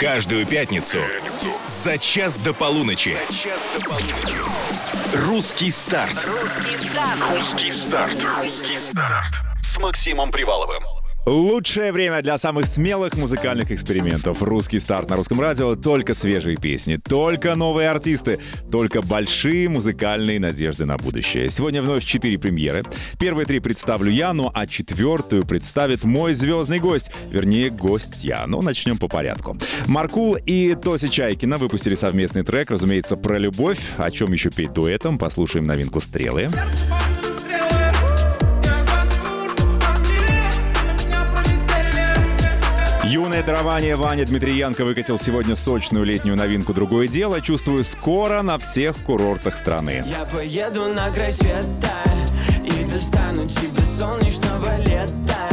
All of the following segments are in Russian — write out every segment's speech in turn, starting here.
Каждую пятницу за час до полуночи. Русский старт. Русский старт. Русский старт. Русский старт. С Максимом Приваловым. Лучшее время для самых смелых музыкальных экспериментов. Русский старт на русском радио. Только свежие песни, только новые артисты, только большие музыкальные надежды на будущее. Сегодня вновь четыре премьеры. Первые три представлю я, ну а четвертую представит мой звездный гость. Вернее, гостья. Но начнем по порядку. Маркул и Тося Чайкина выпустили совместный трек, разумеется, про любовь. О чем еще петь дуэтом, послушаем новинку «Стрелы». Юное дарование Ваня Дмитриенко выкатил сегодня сочную летнюю новинку «Другое дело». Чувствую, скоро на всех курортах страны. Я поеду на край света И достану тебе солнечного лета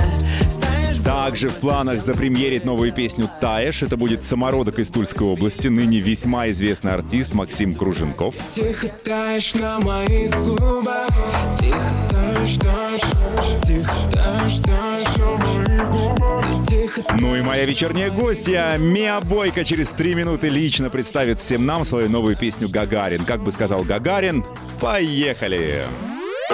Также в планах запремьерить новую песню «Таешь». Это будет самородок из Тульской области, ныне весьма известный артист Максим Круженков. Тихо таешь на моих губах Тихо таешь, таешь Тихо таешь, таешь Ну и моя вечерняя гостья Миа Бойко через три минуты лично представит всем нам свою новую песню «Гагарин». Как бы сказал Гагарин, поехали!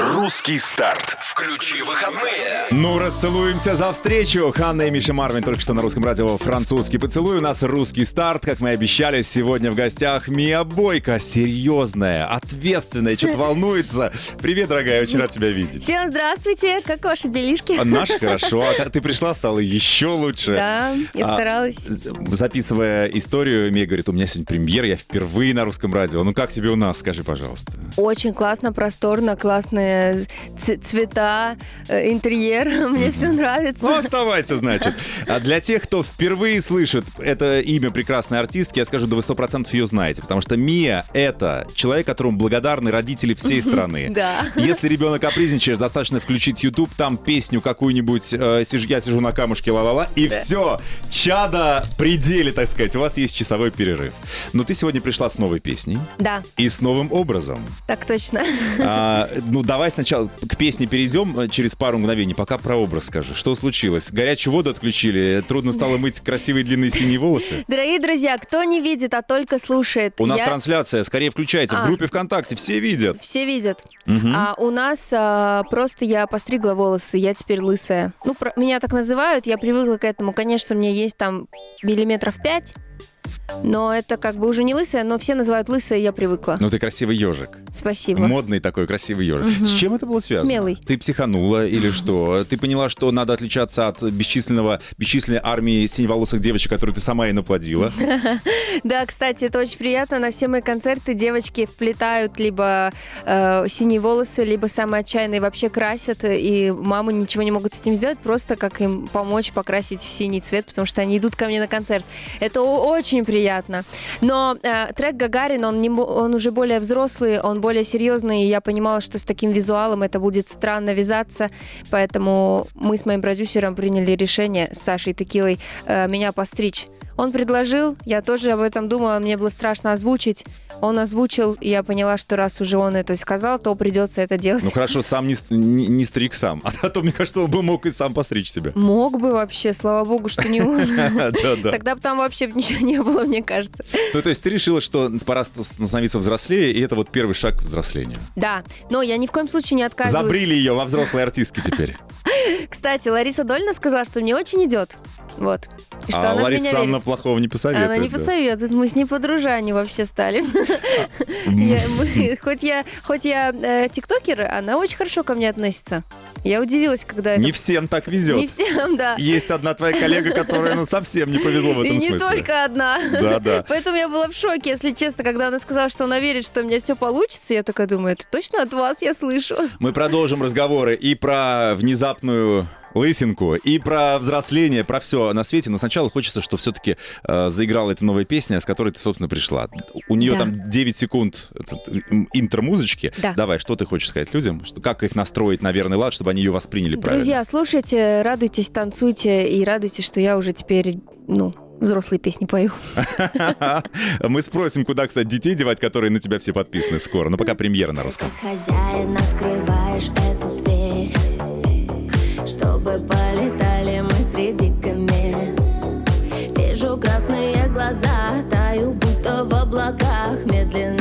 Русский старт. Включи выходные. Ну, расцелуемся за встречу. Ханна и Миша Марвин только что на русском радио «Французский поцелуй». У нас русский старт, как мы и обещали. Сегодня в гостях Мия Бойко. Серьезная, ответственная, что-то волнуется. Привет, дорогая, очень рад тебя видеть. Всем здравствуйте, как ваши делишки? А Наш хорошо. А ты пришла, стало еще лучше. Да, я А, старалась. Записывая историю, Мия говорит, у меня сегодня премьера, я впервые на русском радио. Ну как тебе у нас, скажи, пожалуйста. Очень классно, просторно, классные цвета, э, интерьер. Мне все нравится. Ну, оставайся, значит. А для тех, кто впервые слышит это имя прекрасной артистки, я скажу, да вы сто процентов ее знаете. Потому что Мия — это человек, которому благодарны родители всей страны. Да. Если ребенок капризничает, достаточно включить YouTube, там песню какую-нибудь э, сиж- «Я сижу на камушке, ла-ла-ла», и все. Чада пределе, так сказать. У вас есть часовой перерыв. Но ты сегодня пришла с новой песней Да, и с новым образом. так точно. А, ну, давай сначала к песне перейдем э, через пару мгновений. Пока про образ скажи. Что случилось? Горячую воду отключили? Трудно стало мыть красивые длинные синие волосы? Дорогие друзья, кто не видит, а только слушает, У нас я- трансляция. Скорее включайте. В А. группе ВКонтакте все видят. Все видят. А у нас а, просто я постригла волосы, я теперь лысая. Ну, про- меня так называют, я привыкла к этому. Конечно, у меня есть там миллиметров пять, но это как бы уже не лысая, но все называют лысая, я привыкла. Ну, ты красивый ежик. Спасибо. Модный такой красивый ежик. С чем это было связано? Смелый. Ты психанула или что? Ты поняла, что надо отличаться от бесчисленного, бесчисленной армии синеволосых девочек, которые ты сама и наплодила? Да, кстати, это очень приятно. На все мои концерты девочки вплетают либо э, синие волосы, либо самые отчаянные вообще красят, и мамы ничего не могут с этим сделать, просто как им помочь покрасить в синий цвет, потому что они идут ко мне на концерт. Это очень приятно. Но э, трек Гагарин, он, не, он уже более взрослый, он более серьезный, и я понимала, что с таким визуалом это будет странно вязаться, поэтому мы с моим продюсером приняли решение с Сашей Текилой э, меня постричь. Он предложил, я тоже об этом думала, мне было страшно озвучить. Он озвучил, и я поняла, что раз уже он это сказал, то придется это делать. Ну хорошо, сам не, не, не стриг сам. А то, мне кажется, он бы мог и сам постричь себя. Мог бы вообще, слава богу, что не он. Тогда бы там вообще ничего не было, мне кажется. Ну, то есть ты решила, что пора ст- становиться взрослее, и это вот первый шаг к взрослению. Да, но я ни в коем случае не отказываюсь. Забрили ее во взрослой артистке теперь. Кстати, Лариса Дольна сказала, что мне очень идет. Вот. И что а она Лариса Санна плохого не посоветует. Она не да. посоветует, мы с ней подружане вообще стали. Мы- Хоть я, хоть я э, тиктокер, она очень хорошо ко мне относится. Я удивилась, когда. Не всем так везет. Не всем, да. Есть одна твоя коллега, которая ну, совсем не повезло в И этом не смысле. только одна. Да, да. Поэтому я была в шоке, если честно, когда она сказала, что она верит, что у меня все получится. Я такая думаю, это точно от вас я слышу. Мы продолжим разговоры и про внезапную лысинку, и про взросление, про все на свете. Но сначала хочется, чтобы все-таки э, заиграла эта новая песня, с которой ты, собственно, пришла. У нее Да. там 9 секунд этот, интро-музычки. Да. Давай, что ты хочешь сказать людям? Что, как их настроить на верный лад, чтобы они ее восприняли правильно? Друзья, слушайте, радуйтесь, танцуйте и радуйтесь, что я уже теперь, ну, взрослые песни пою. Мы спросим, куда, кстати, детей девать, которые на тебя все подписаны скоро. Но пока премьера на русском. Хозяин, открываешь эту Чтобы полетали мы среди комет Вижу красные глаза, таю будто в облаках Медленно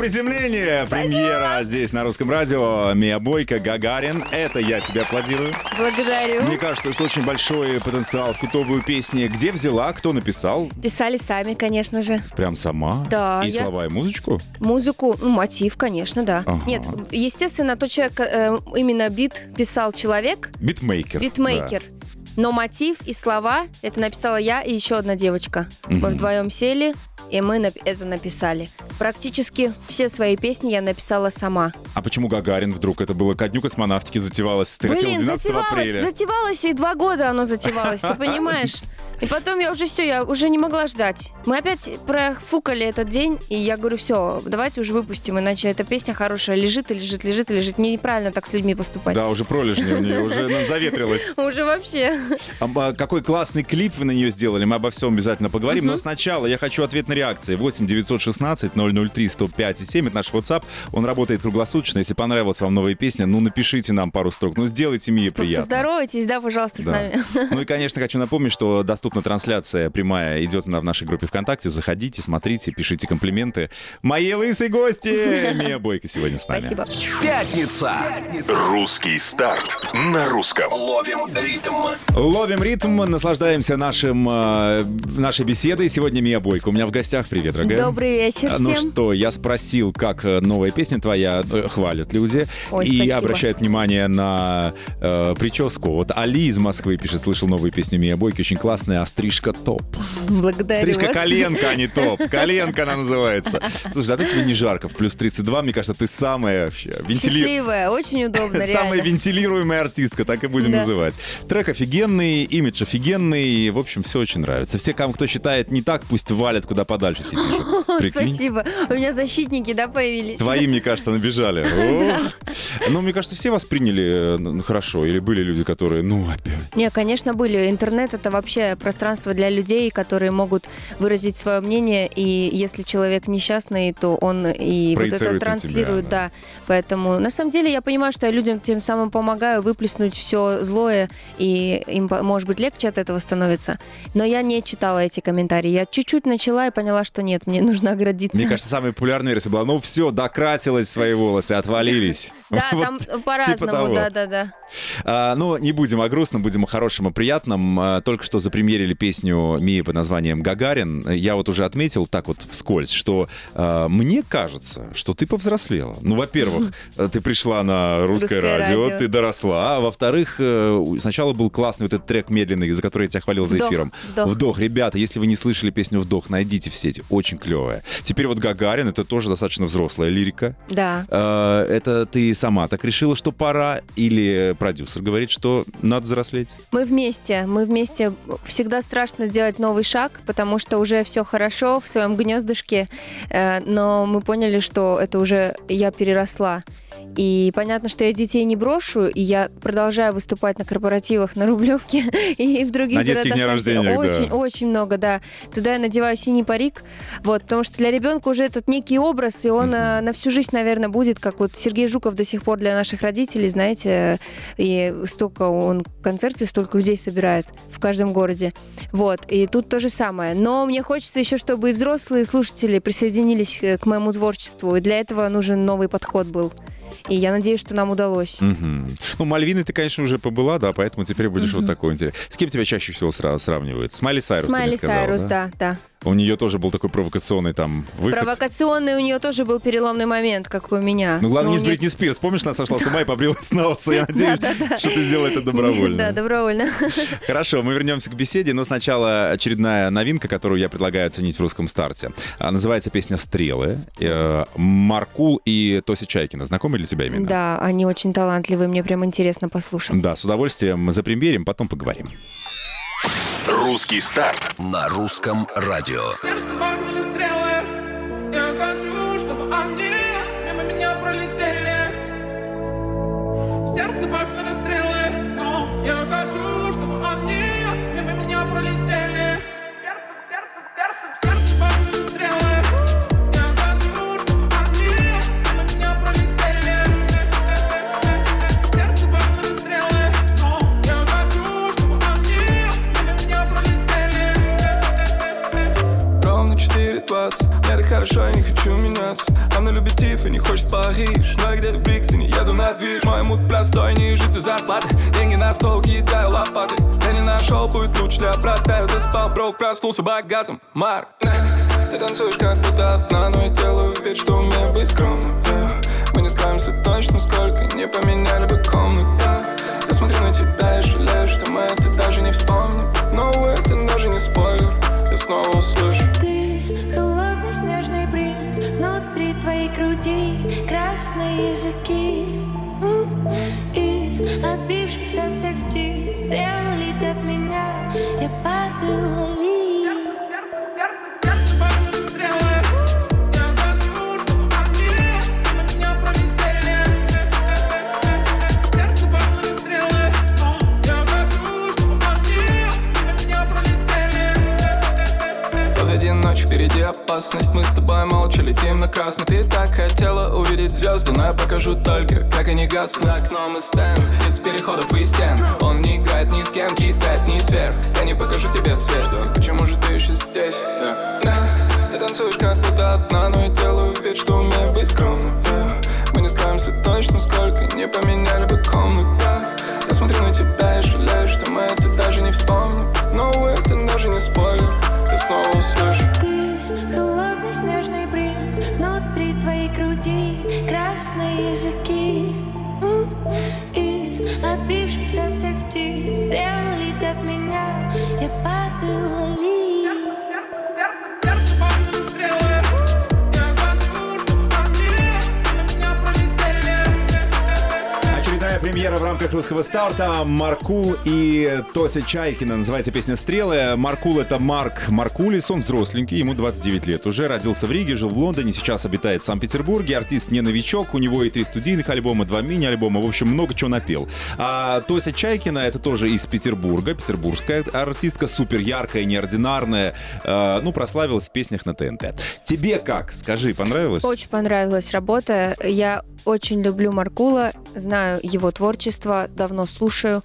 счастливого приземления! Премьера здесь на русском радио. Мия Бойко, Гагарин. Это я тебе аплодирую. Благодарю. Мне кажется, что очень большой потенциал в хитовую песню. Где взяла, кто написал? Писали сами, конечно же. Прям сама? Да, И я- слова, и музычку? Музыку, ну, мотив, конечно, да. Ага. Нет, естественно, тот человек, э, именно бит писал человек, Битмейкер. битмейкер. Но мотив и слова это написала я и еще одна девочка. Мы вдвоем сели, и мы это написали. Практически все свои песни я написала сама. А почему Гагарин вдруг? Это было ко дню космонавтики затевалось. Ты хотела Блин, 12 затевалось, апреля. затевалось, и два года оно затевалось, ты понимаешь? И потом я уже все, я уже не могла ждать. Мы опять профукали этот день, и я говорю, все, давайте уже выпустим, иначе эта песня хорошая лежит и лежит, лежит и лежит. Неправильно так с людьми поступать. Да, уже пролежни у нее, уже заветрилась. Уже вообще. А, а, Какой классный клип вы на нее сделали, мы обо всем обязательно поговорим. Но сначала я хочу ответ на реакции. 8 916 003 105 и 7 это наш WhatsApp. Он работает круглосуточно. Если понравилась вам новая песня, ну напишите нам пару строк. Ну сделайте Мие приятно. Поздоровайтесь, да, пожалуйста, с Да. нами. Ну и, конечно, хочу напомнить, что доступна трансляция прямая. Идет она в нашей группе ВКонтакте. Заходите, смотрите, пишите комплименты. Мои лысые гости! Мия Бойко сегодня с нами. Спасибо. Пятница. Русский старт на русском. Ловим ритм. Ловим ритм, наслаждаемся нашим, э, нашей беседой. Сегодня Мия Бойко. У меня в гостях. Привет, дорогая. Добрый вечер Ну всем. Что, я спросил, как э, новая песня твоя э, хвалят люди. Ой, и спасибо. обращают внимание на э, прическу. Вот Али из Москвы пишет, слышал новую песню Мия Бойко, очень классная, а стрижка топ. Благодарю Стрижка вас. коленка, а не топ. Коленка она называется. Слушай, зато тебе не жарко, в плюс 32, мне кажется, ты самая вообще вентили- Счастливая, очень удобно, Самая вентилируемая артистка, так и будем Да. называть. Трек офигенный, имидж офигенный, в общем, все очень нравится. Все, кому кто считает не так, пусть валят куда подальше, тебе пишут. Спасибо. У меня защитники, да, появились. Твои, мне кажется, набежали. Ну, мне кажется, все восприняли э, хорошо. Или были люди, которые, ну, опять. Не, конечно, были. Интернет это вообще пространство для людей, которые могут выразить свое мнение, и если человек несчастный, то он и вот это транслирует, да. Поэтому на самом деле я понимаю, что я людям тем самым помогаю выплеснуть все злое, и им, может быть, легче от этого становится. Но я не читала эти комментарии. Я чуть-чуть начала и поняла, что нет, мне нужно оградиться. Мне кажется, самая популярная версия была, ну все, докрасилась свои волосы, отвалились. Да, Вот там типа по-разному, да-да-да. А, ну, не будем о грустном, будем о хорошем и приятном. А, только что запремьерили песню Мии под названием «Гагарин». Я вот уже отметил так вот вскользь, что а, мне кажется, что ты повзрослела. Ну, во-первых, э, ты пришла на русское, Русское радио, радио. ты доросла. А во-вторых, э, сначала был классный вот этот трек медленный, за который я тебя хвалил за Вдох, эфиром. вдох. Ребята, если вы не слышали песню «Вдох», найдите в сети. Очень клевая. Теперь вот «Гагарин» — это тоже достаточно взрослая лирика. Да. Э, Это ты сама так решила, что пора, или продюсер говорит, что надо взрослеть? Мы вместе, мы вместе. Всегда страшно делать новый шаг, потому что уже все хорошо в своем гнездышке, э, но мы поняли, что это уже я переросла. И понятно, что я детей не брошу, и я продолжаю выступать на корпоративах на Рублевке и в других На городах России. рождения, да. Очень, очень много, да. Туда я надеваю синий парик, вот, потому что для ребенка уже этот некий образ, и он э, на всю жизнь, наверное, будет, как вот Сергей Жуков до сих пор для наших родителей, знаете, и столько он концерты, столько людей собирает в каждом городе. Вот, и тут то же самое. Но мне хочется еще, чтобы и взрослые слушатели присоединились э, к моему творчеству, и для этого нужен новый подход был. И я надеюсь, что нам удалось. Мгм. Ну, Мальвины ты, конечно, уже побыла, да, поэтому теперь будешь вот такой интересный. С кем тебя чаще всего сра- сравнивают? С Майли Сайрус, Смайли сказала, Сайрус, да, да. У нее тоже был такой провокационный там выход. Провокационный у нее тоже был переломный момент, как у меня. Ну, главное, Но не с Бритни Спирс. Помнишь, она сошла с ума и побрилась на лысо? Я надеюсь, что ты сделала это добровольно. Да, добровольно. Хорошо, мы вернемся к беседе, но сначала очередная новинка, которую я предлагаю оценить в русском старте. А, Называется песня «Стрелы». Э, Маркул и Тося Чайкина. Знакомы для тебя именно? Да, они очень талантливые, мне прям интересно послушать. Да, с удовольствием запремьерим, потом поговорим. Русский старт. на русском радио. 4.20 Я так хорошо, я не хочу меняться Она любит Тиф и не хочет Париж. Но я где-то в Брикстоне еду на движ. Мой мут простой, ниже ты зарплаты. Деньги на стол, кидаю лопаты. Я не нашел путь лучше для брата. Я заспал, брок, проснулся богатым. Марк, ты танцуешь как будто одна Но я делаю вид, что умею быть скромным. Мы не скроемся точно, сколько не поменяли бы комнат. Я смотрю на тебя и жалею, что Покажу только, как они гаснут За окном и стенд, из переходов и стен. Он не играет ни с кем, кидает ни сверх. Я не покажу тебе свет рамках русского старта. Маркул и Тося Чайкина. Называется песня «Стрелы». Маркул — это Марк Маркулис. Он взросленький, ему 29 лет. Уже родился в Риге, жил в Лондоне, сейчас обитает в Санкт-Петербурге. Артист не новичок. У него и три студийных альбома, два мини-альбома. В общем, много чего напел. А Тося Чайкина — это тоже из Петербурга. Петербургская артистка, супер яркая, неординарная. Э, ну, прославилась в песнях на ТНТ. Тебе как? Скажи, понравилось? Очень понравилась работа. Я очень люблю Маркула, знаю его творчество, давно слушаю.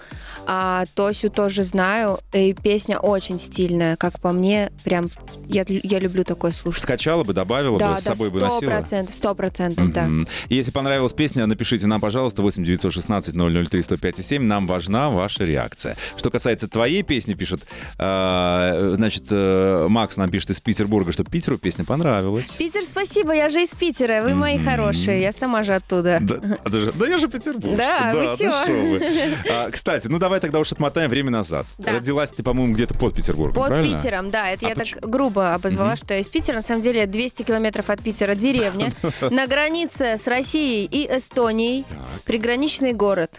А Тосю тоже знаю. И песня очень стильная, как по мне. Прям я, я люблю такое слушать. Скачала бы, добавила да, бы, с да, собой бы сто носила. сто процентов, да. Если понравилась песня, напишите нам, пожалуйста, 8 916 003 105 7. Нам важна ваша реакция. Что касается твоей песни, пишет, э, значит, э, Макс нам пишет из Петербурга, что Питеру песня понравилась. Питер, спасибо, я же из Питера, вы мои хорошие, я сама же оттуда. Да, а да я же Петербург. Да, вы чё? кстати, ну давай тогда уж отмотаем время назад. Да. Родилась ты, по-моему, где-то под Петербургом, Под правильно? Питером, да, это А я поч- так грубо обозвала, что я из Питера. На самом деле 200 километров от Питера деревня, на границе с Россией и Эстонией, приграничный город.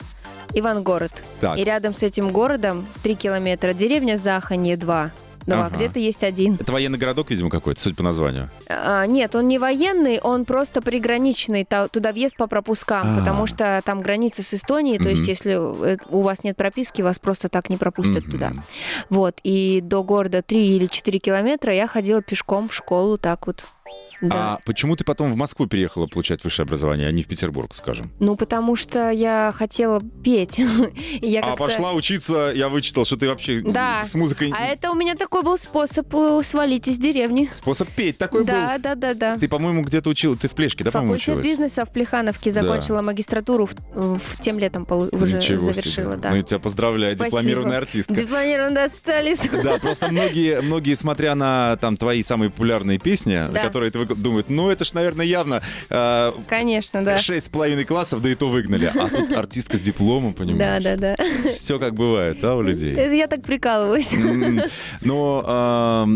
Ивангород. Так. И рядом с этим городом 3 километра деревня Заханье 2. Два, Ага. где-то есть один. Это военный городок, видимо, какой-то, судя по названию. А, нет, он не военный, он просто приграничный. Та- Туда въезд по пропускам, А. потому что там граница с Эстонией. То есть, если э, у вас нет прописки, вас просто так не пропустят туда. Вот. И до города 3 или 4 километра я ходила пешком в школу, так вот. Да. А почему ты потом в Москву переехала получать высшее образование, а не в Петербург, скажем? Ну, потому что я хотела петь. И я А пошла учиться, я вычитал, что ты вообще Да. с музыкой... А это у меня такой был способ э, свалить из деревни. Способ петь такой Да, был. да, да, да. Ты, по-моему, где-то учил, ты в Плешке, да, по-моему, Факультет училась? бизнеса в Плехановке Да. закончила магистратуру в, в тем летом полу- уже Ничего завершила, себе. да. Ну, я тебя поздравляю, Спасибо. дипломированная артистка. Дипломированный да, специалист. Да, просто многие, многие, смотря на там твои самые популярные песни, Да. которые ты думают, ну это ж, наверное, явно э, Конечно, да. шесть с половиной классов, да и то выгнали. А тут артистка с дипломом, Да, понимаешь? да, да. Все как бывает, а, у людей. Это я так прикалывалась. М, Но,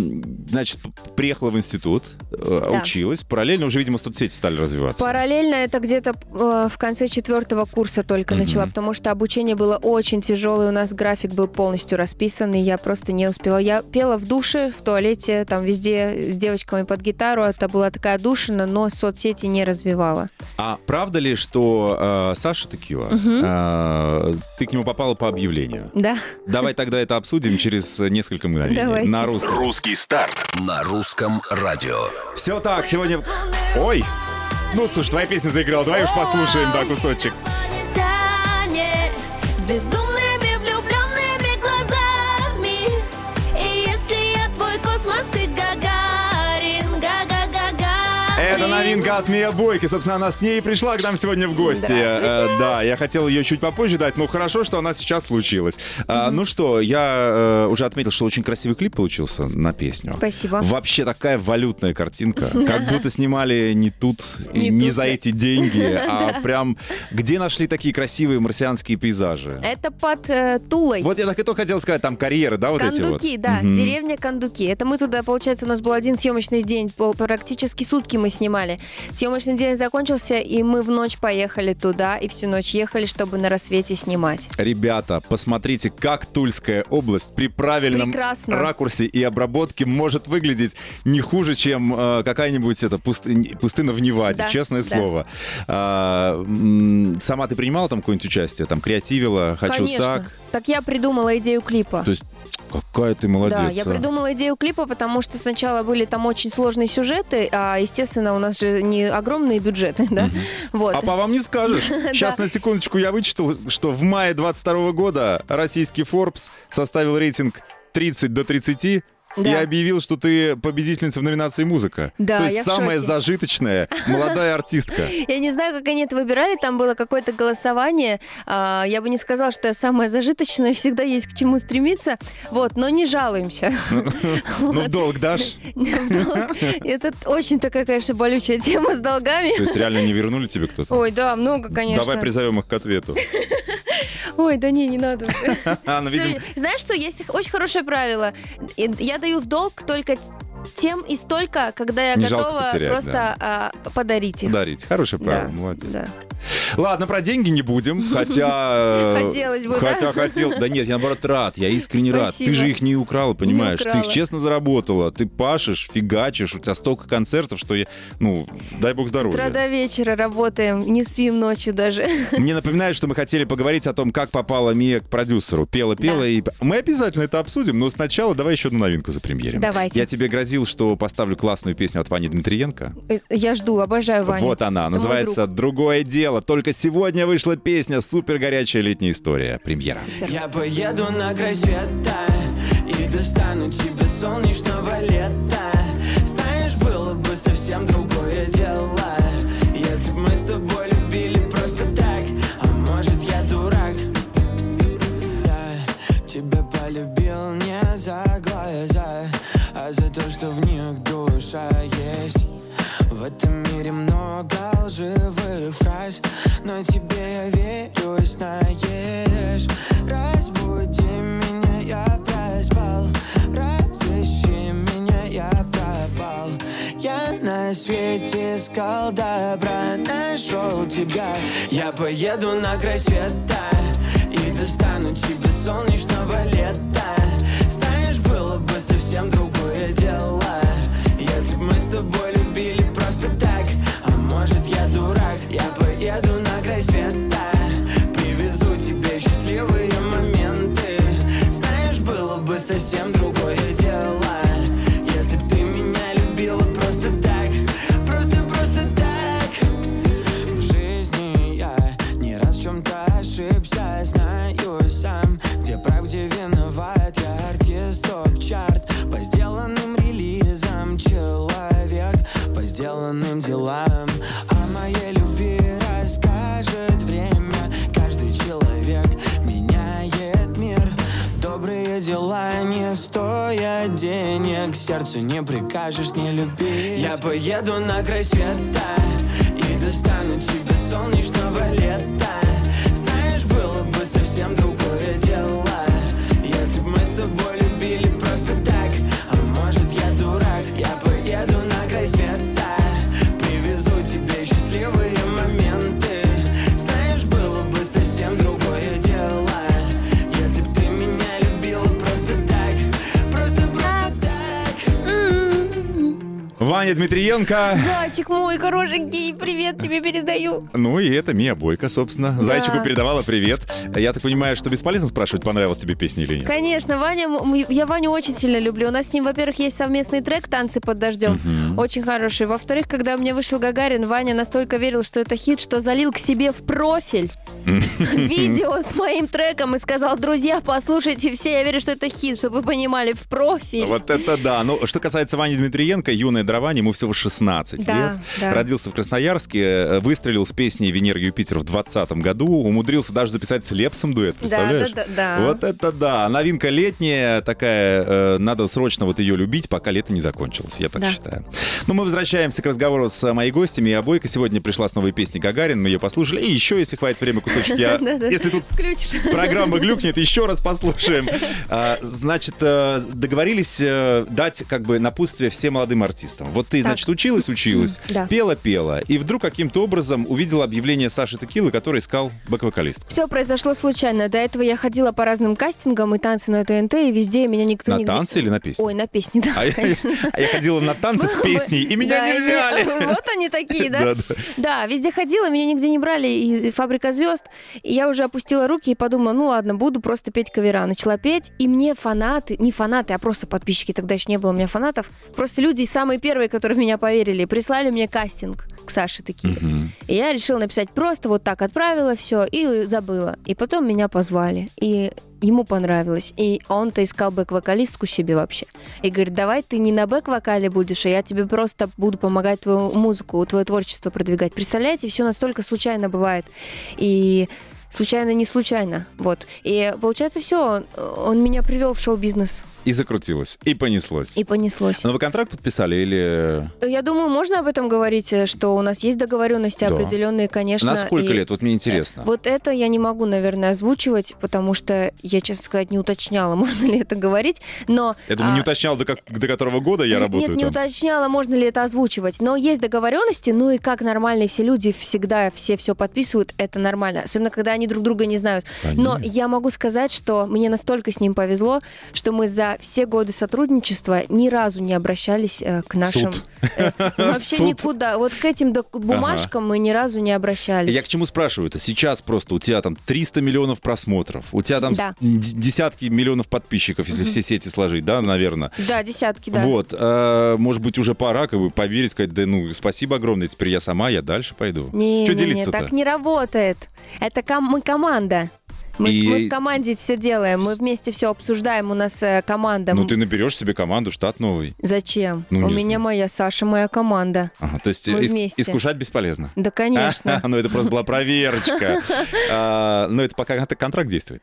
значит, приехала в институт, э, Да. училась, параллельно уже, видимо, соцсети стали развиваться. Параллельно это где-то э, в конце четвертого курса только начала, потому что обучение было очень тяжелое, у нас график был полностью расписан, и я просто не успела. Я пела в душе, в туалете, там везде с девочками под гитару, это была такая душина, но соцсети не развивала. А правда ли, что э, Саша Текила, э, ты к нему попала по объявлению? Да, Давай тогда это обсудим через несколько мгновений. Давайте. На русском. Русский старт. На русском радио. Все так, сегодня... Ой! Ну, слушай, твоя песня заиграла, давай уж послушаем, да, кусочек. Новинка от Мия Бойки. Собственно, она с ней и пришла к нам сегодня в гости. Э, да, я хотел ее чуть попозже дать, но хорошо, что она сейчас случилась. А, ну что, я э, уже отметил, что очень красивый клип получился на песню. спасибо. Вообще такая валютная картинка. Как будто снимали не тут, Не не тут, за да. эти деньги, а прям где нашли такие красивые марсианские пейзажи? Это под э, Тулой. Вот я так и то хотел сказать, там карьеры, да, вот эти вот? Кондуки, да, деревня Кондуки. Это мы туда, получается, у нас был один съемочный день, пол- практически сутки мы снимали. Съемочный день закончился, и мы в ночь поехали туда, и всю ночь ехали, чтобы на рассвете снимать. Ребята, посмотрите, как Тульская область при правильном Прекрасно. ракурсе и обработке может выглядеть не хуже, чем э, какая-нибудь это, пусты- пустына в Неваде, Да, честное да. слово. А, сама ты принимала там какое-нибудь участие? Там креативила, хочу Конечно. так? Так я придумала идею клипа. То есть какая ты молодец. Да, я а. придумала идею клипа, потому что сначала были там очень сложные сюжеты, а, естественно, у нас же не огромные бюджеты, да? Вот. А по вам не скажешь. Сейчас на секундочку я вычитал, что в мае 22 года российский Forbes составил рейтинг 30 до 30 и Да. объявил, что ты победительница в номинации «Музыка». Да, То я есть в самая шоке. зажиточная молодая артистка. Я не знаю, как они это выбирали, там было какое-то голосование. А, Я бы не сказала, что я самая зажиточная, всегда есть к чему стремиться. Вот, но не жалуемся. Ну, долг дашь? Это очень такая, конечно, болючая тема с долгами. То есть реально не вернули тебе кто-то? Ой, да, много, конечно. Давай призовем их к ответу. Ой, да не, не надо. уже. А, ну, Знаешь что, есть очень хорошее правило. Я даю в долг только тем и столько, когда я Не готова потерять, просто а, подарить их. дарить. Хорошее правило, Да, молодец. да. Ладно, про деньги не будем, хотя... э, Хотелось бы, да? Хотя хотел. Да нет, я наоборот рад, я искренне рад. Ты Спасибо. же их не украла, понимаешь? Ты их украла. честно заработала. Ты пашешь, фигачишь, у тебя столько концертов, что я... Ну, дай бог С утра здоровья. до вечера работаем, не спим ночью даже. Мне напоминает, что мы хотели поговорить о том, как попала Мия к продюсеру. Пела-пела, Да. и мы обязательно это обсудим, но сначала давай еще одну новинку запремьерим. Давайте. Я тебе грозил, что поставлю классную песню от Вани Дмитриенко. Э, Я жду, обожаю Ваню. Вот она, Это называется «Другое дело». Только только сегодня вышла песня «Супер горячая летняя история». Премьера. Я поеду на край света И достану тебе солнечного лета. Знаешь, было бы совсем другое дело Если бы мы с тобой любили просто так. А может я дурак? Я тебя полюбил не за глаза А за то, что в них душа есть в этом мире много лживых фраз Но тебе я верю, знаешь. Разбуди меня, я проспал. Разыщи меня, я пропал. Я на свете искал добра Нашел тебя. Я поеду на край света И достану тебе солнечного лета. Знаешь, было бы совсем другое дело Если бы мы с тобой дурак Я поеду на край света Сердцу не прикажешь не любить. Я поеду на край света И достану тебе солнечного лета Ваня Дмитриенко. Зайчик мой хорошенький, привет тебе передаю. Ну и это Мия Бойко, собственно. Зайчику передавала привет. Я так понимаю, что бесполезно спрашивать, понравилась тебе песня или нет. Конечно, Ваня, я Ваню очень сильно люблю. У нас с ним, во-первых, есть совместный трек «Танцы под дождем». Очень хороший. Во-вторых, когда у меня вышел Гагарин, Ваня настолько верил, что это хит, что залил к себе в профиль видео с моим треком и сказал, друзья, послушайте все, я верю, что это хит, чтобы вы понимали, в профиль. Вот это да. Ну, что касается Вани Дмитриенко, юная дрова, ему всего 16 Да, лет. да. Родился в Красноярске, э, выстрелил с песней «Венера Юпитер» в 2020 году, умудрился даже записать с Лепсом дуэт, представляешь? да, да, да. Вот это да. Новинка летняя такая, э, надо срочно вот ее любить, пока лето не закончилось, я так Да. считаю. Ну, мы возвращаемся к разговору с моей гостями. И Бойко сегодня пришла с новой песней «Гагарин», мы ее послушали. И еще, если хватит времени, кусочек я... Если тут программа глюкнет, еще раз послушаем. А, Значит, э, договорились э, дать как бы напутствие всем молодым артистам. Вот ты, Так. значит, училась, училась, Да. пела, пела, и вдруг каким-то образом увидела объявление Саши Текилы, который искал бэк-вокалистку. Все произошло случайно. До этого я ходила по разным кастингам и танцы на ТНТ, и везде меня никто На не... танцы или на песни? Ой, на песни, да. А я, а я ходила на танцы с песней, и меня Да, не и взяли. Вот они такие, да? Да, да. Да, везде ходила, меня нигде не брали, и «Фабрика звезд». И я уже опустила руки и подумала, ну ладно, буду просто петь кавера. Начала петь, и мне фанаты, не фанаты, а просто подписчики, тогда еще не было у меня фанатов, просто люди самые первые, которые в меня поверили, прислали мне кастинг к Саше такие. И я решила написать просто вот так, отправила все и забыла. И потом меня позвали. И ему понравилось. И он-то искал бэк-вокалистку себе вообще. И говорит, давай ты не на бэк-вокале будешь, а я тебе просто буду помогать твою музыку, твое творчество продвигать. Представляете, все настолько случайно бывает. И случайно не случайно. Вот. И получается, все, он меня привел в шоу-бизнес. И закрутилось, и понеслось. И понеслось. Но вы контракт подписали или... Я думаю, можно об этом говорить, э, что у нас есть договоренности Да. определенные, конечно. На сколько и- лет? Вот мне интересно. Вот это я не могу, наверное, озвучивать, потому что я, честно сказать, не уточняла, можно ли это говорить. Но Я думаю, не а, уточнял, до, как- до которого года я работаю Нет, не там. уточняла, можно ли это озвучивать. Но есть договоренности, ну и как нормальные все люди всегда все все подписывают, это нормально. Особенно, когда они друг друга не знают. Но Конечно. я могу сказать, что мне настолько с ним повезло, что мы за за все годы сотрудничества ни разу не обращались э, к нашим... Суд. э, вообще Суд. никуда. Вот к этим бумажкам мы ни разу не обращались. Я к чему спрашиваю? Это сейчас просто у тебя там 300 миллионов просмотров, у тебя там Да. десятки миллионов подписчиков, если все сети сложить, да, наверное. Да, десятки, да. Вот, э, может быть, уже пора как бы поверить, сказать, да ну, спасибо огромное, теперь я сама, я дальше пойду. Не, Что не, не, делиться-то? так не работает. Это ком- мы команда. Мы, И- мы в команде все делаем, мы вместе все обсуждаем, у нас э, команда. Ну, ты наберешь себе команду, штат новый. Зачем? Ну, у меня знаю. моя Саша, моя команда. Ага, то есть Мы ис- вместе. искушать бесполезно. Да, конечно. Ну, это просто была проверочка. А, Но это пока контракт действует.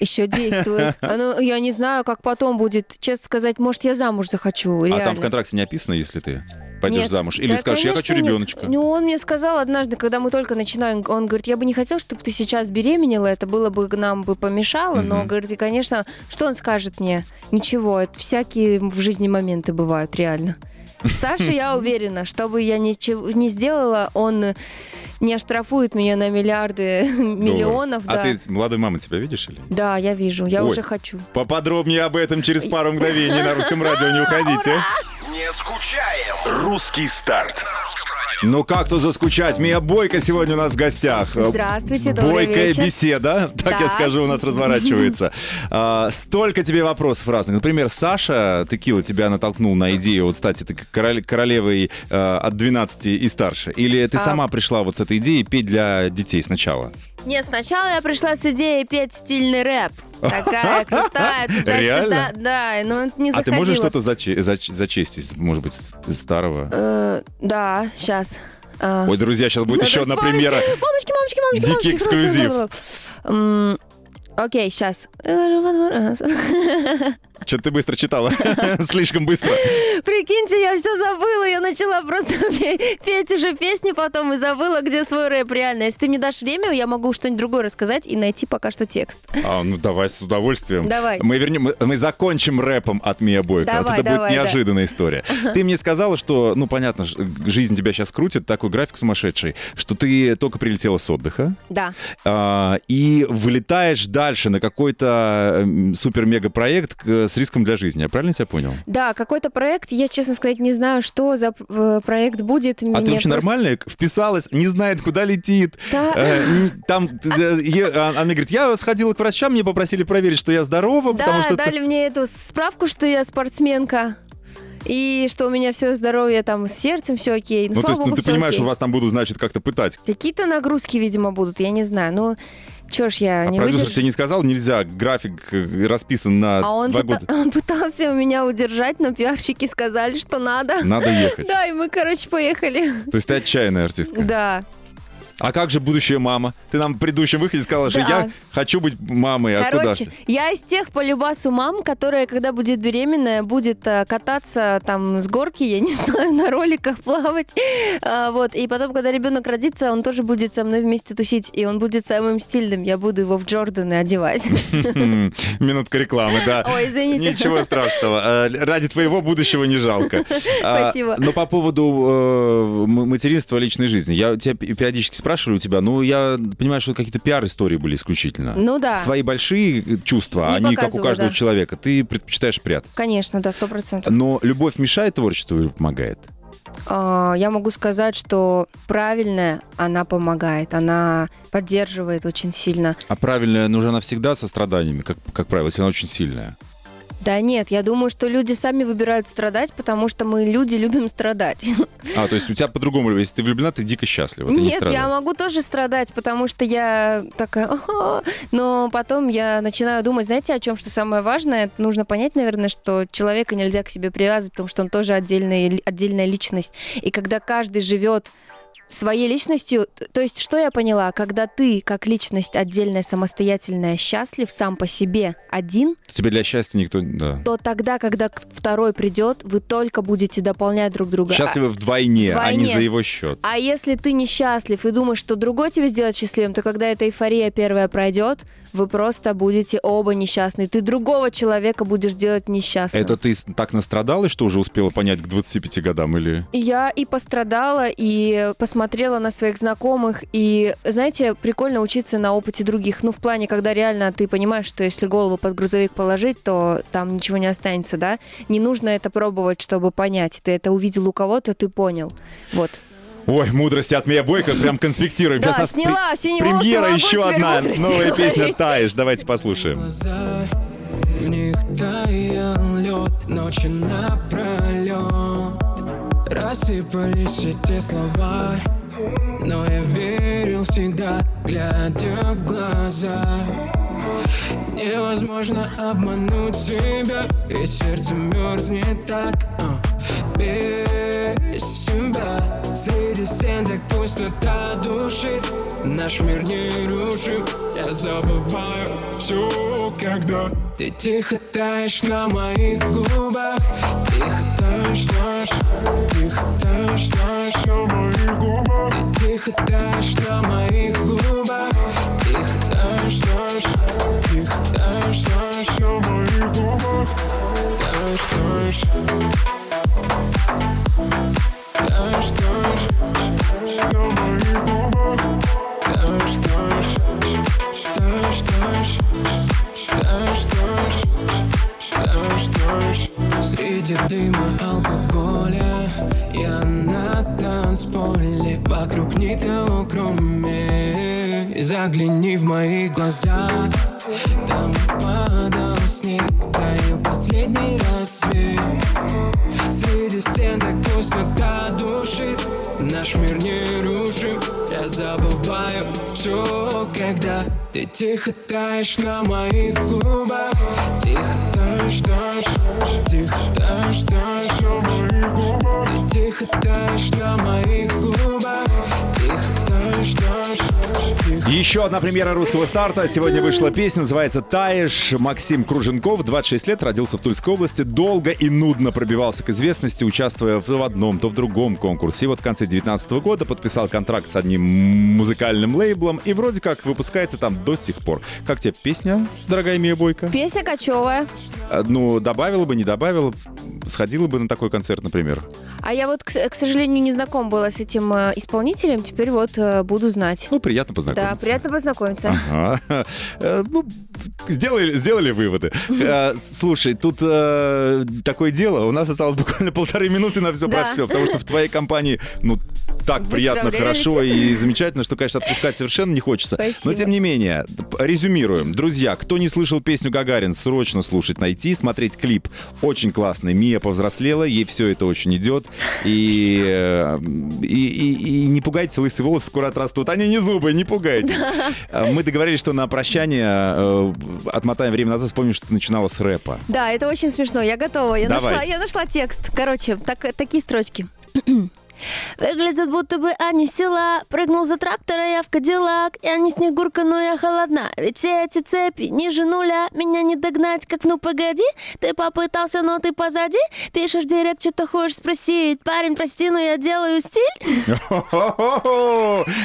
Еще действует. Ну, я не знаю, как потом будет. Честно сказать, может, я замуж захочу. А там в контракте не описано, если ты пойдешь Нет. замуж? Или Да, скажешь, я хочу нет. ребеночка? Ну, он мне сказал однажды, когда мы только начинаем, он говорит, я бы не хотел, чтобы ты сейчас беременела, это было бы нам бы помешало, но, Мгм. говорит, и, конечно, что он скажет мне? Ничего, это всякие в жизни моменты бывают, реально. Саша, я уверена, что бы я ничего не сделала, он не оштрафует меня на миллиарды миллионов. А да. ты молодой мамой тебя видишь или? Да, я вижу, я Ой. уже хочу. Поподробнее об этом через пару мгновений на русском радио, не уходите. Не скучаем. Русский старт. Ну как тут заскучать? Мия Бойко сегодня у нас в гостях. Здравствуйте, добрый Бойкая вечер. беседа, так я Да. скажу, у нас разворачивается. А, столько тебе вопросов разных. Например, Саша Текила тебя натолкнул на идею вот стать этой король- королевой э, от 12 и старше. Или ты А. сама пришла вот с этой идеей петь для детей сначала? Нет, сначала я пришла с идеей петь стильный рэп. Такая крутая, туда-сюда. Реально? Да, но это не А ты можешь что-то заче- зач- зачесть, из, может быть, из старого? Э, Да, сейчас. Ой, друзья, сейчас будет еще одна премьера. Мамочки, мамочки, мамочки, Дикий мамочки, эксклюзив. М, Окей, сейчас. Что-то ты быстро читала. Слишком быстро. Прикиньте, я все забыла. Я начала просто пе- петь уже песни потом и забыла, где свой рэп реально. Если ты мне дашь время, я могу что-нибудь другое рассказать и найти пока что текст. А, ну давай с удовольствием. Давай. Мы вернем, мы, закончим рэпом от Мия Бойко. Давай, вот это давай, будет да. неожиданная история. Ты мне сказала, что, ну понятно, жизнь тебя сейчас крутит, такой график сумасшедший, что ты только прилетела с отдыха Да. а, и вылетаешь дальше на какой-то м, супер-мега-проект к- с риском для жизни. Я правильно тебя понял? Да, какой-то проект. Я, честно сказать, не знаю, что за э, проект будет. А ты вообще нормальная? Вписалась, не знает, куда летит. Да. Э, Там, а- она мне говорит, я сходила к врачам, мне попросили проверить, что я здорова, потому Да, что... дали мне эту справку, что я спортсменка. И что у меня все здоровье там с сердцем, все окей. Ну, Ну, то есть, ну, ты понимаешь, окей. у вас там будут, значит, как-то пытать. Какие-то нагрузки, видимо, будут, я не знаю. Ну, чё ж я А не продюсер выдержу. тебе не сказал, нельзя, график э, расписан на А он, два пыта- года. он пытался меня удержать, но пиарщики сказали, что надо. Надо ехать. Да, и мы, короче, поехали. То есть ты отчаянная артистка. Да. А как же будущая мама? Ты нам в предыдущем выходе сказала, что Да. я хочу быть мамой, а куда Короче, ты? я из тех полюбасу мам, которая, когда будет беременная, будет э, кататься там с горки, я не знаю, на роликах плавать. А, вот. И потом, когда ребенок родится, он тоже будет со мной вместе тусить, и он будет самым стильным. Я буду его в Джорданы одевать. Минутка рекламы, да. Ой, извините. Ничего страшного. Э, Ради твоего будущего не жалко. А, Спасибо. Но по поводу э, м- материнства личной жизни. Я тебя пе- периодически спрашиваю у тебя, ну, я понимаю, что какие-то пиар-истории были исключительно. Ну да. Свои большие э, чувства, Не они как у каждого да. человека. Ты предпочитаешь прятать. Конечно, да, сто процентов. Но любовь мешает творчеству или помогает? А, Я могу сказать, что правильная, она помогает, она поддерживает очень сильно. А правильная нужна она всегда со страданиями, как, как правило, если она очень сильная. Да нет, я думаю, что люди сами выбирают страдать, потому что мы люди любим страдать. А, то есть у тебя по-другому, если ты влюблена, ты дико счастлива, ты не Нет, я страдаешь. могу тоже страдать, потому что я такая, «Ага». но потом я начинаю думать, знаете, о чем, что самое важное, нужно понять, наверное, что человека нельзя к себе привязывать, потому что он тоже отдельная, отдельная личность. И когда каждый живет своей личностью, то есть что я поняла, когда ты как личность отдельная, самостоятельная, счастлив сам по себе один, Тебе для счастья никто... Да. то тогда, когда второй придет, вы только будете дополнять друг друга. А- Счастливы вдвойне, а не Вдвойне. за его счет. А если ты несчастлив и думаешь, что другой тебя сделает счастливым, то когда эта эйфория первая пройдет, вы просто будете оба несчастны. Ты другого человека будешь делать несчастным. Это ты так настрадалась, что уже успела понять к 25 годам или... Я и пострадала, и посмотрела на своих знакомых, и, знаете, прикольно учиться на опыте других. Ну, в плане, когда реально ты понимаешь, что если голову под грузовик положить, то там ничего не останется, да? Не нужно это пробовать, чтобы понять. Ты это увидел у кого-то, ты понял. Вот. Ой, мудрости от Мия Бойко, прям конспектируем. Да, Сейчас нас сняла синие волосы, премьера, еще одна новая песня. «Таешь». Давайте послушаем. глаза В них таял лед Ночи напролет Рассыпались эти слова Но я верил всегда Глядя в глаза Невозможно обмануть себя И сердце мерзнет так а, Без тебя Среди стен так пустота душит Наш мир не рушим Я забываю все, когда Ты тихо таешь на моих губах. Тихо таешь, таешь Тихо таешь, таешь на моих губах. Ты тихо таешь на моих губах. Тихо таешь, таешь Тихо таешь, таешь на моих губах. Таешь, таешь Таешь, таешь Среди дыма алкоголя Я на танцполе Вокруг никого кроме. Загляни в мои глаза Там падал снег Таял последний рассвет. Среди стен так пустота душит Наш мир не рушим Я забываю все, когда Ты тихо таешь на моих губах. Тихо таешь, таешь Тихо таешь, таешь на моих губах Ты тихо таешь. На моих губах Еще одна премьера русского старта. Сегодня вышла песня, называется «Таешь». Максим Круженков, 26 лет, родился в Тульской области. Долго и нудно пробивался к известности, участвуя в одном, то в другом конкурсе. И вот в конце 2019 года подписал контракт с одним музыкальным лейблом. И вроде как выпускается там до сих пор. Как тебе песня, дорогая Мия Бойко? Песня кочевая. А, Ну, добавила бы, не добавила, сходила бы на такой концерт, например. А я вот, к, сожалению, не знаком была с этим э, исполнителем. Теперь вот э, буду знать. Ну, приятно Да, познакомиться. приятно познакомиться. Ага. Э, Ну, сделали, сделали выводы. Э, Слушай, тут э, такое дело. У нас осталось буквально полторы минуты на все про Да. все, потому что в твоей компании, ну, так Быстро приятно, хорошо и замечательно, что, конечно, отпускать совершенно не хочется. Но, Спасибо. тем не менее, резюмируем. Друзья, кто не слышал песню Гагарин, срочно слушать, найти, смотреть клип. Очень классный. Мия повзрослела, ей все это очень идет. И, э, и, и- и не пугайтесь, лысые волосы скоро отрастут. Они не зубы, не пугайтесь. Э, Мы договорились, что на прощание отмотаем время назад, вспомним, что ты начинала с рэпа. Да, это очень смешно. Я готова. Я Давай. нашла, я нашла текст. Короче, так, такие строчки. Выглядит, будто бы они села Прыгнул за трактора я в Кадиллак. Я не снегурка, но я холодна. Ведь все эти цепи ниже нуля. Меня не догнать, как ну погоди Ты попытался, но ты позади Пишешь директ, что-то хочешь спросить. Парень, прости, но я делаю стиль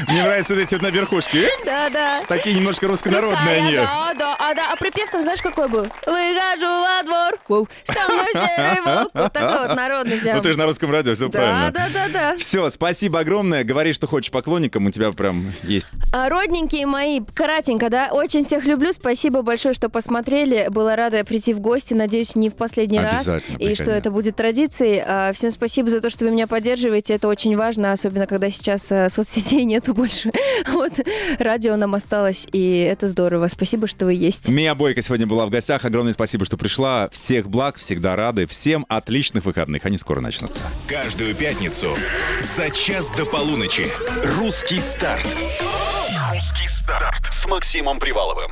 Мне нравятся эти вот на верхушке. Да-да Такие немножко руссконародные они. Да, да, а, да, а припев там знаешь какой был? Выхожу во двор, со мной серый волк. Вот такой вот народный. Ну ты же на русском радио, все Да, правильно. да, да. Все, спасибо огромное. Говори, что хочешь поклонникам, у тебя прям есть. А, Родненькие мои, коротенько, да, очень всех люблю. Спасибо большое, что посмотрели. Была рада прийти в гости. Надеюсь, не в последний раз. И что это будет традицией. А, Всем спасибо за то, что вы меня поддерживаете. Это очень важно, особенно когда сейчас э, соцсетей нету больше. Вот радио нам осталось, и это здорово. Спасибо, что вы есть. Мия Бойко сегодня была в гостях. Огромное спасибо, что пришла. Всех благ, всегда рады. Всем отличных выходных. Они скоро начнутся. Каждую пятницу за час до полуночи. Русский старт. Русский старт с Максимом Приваловым.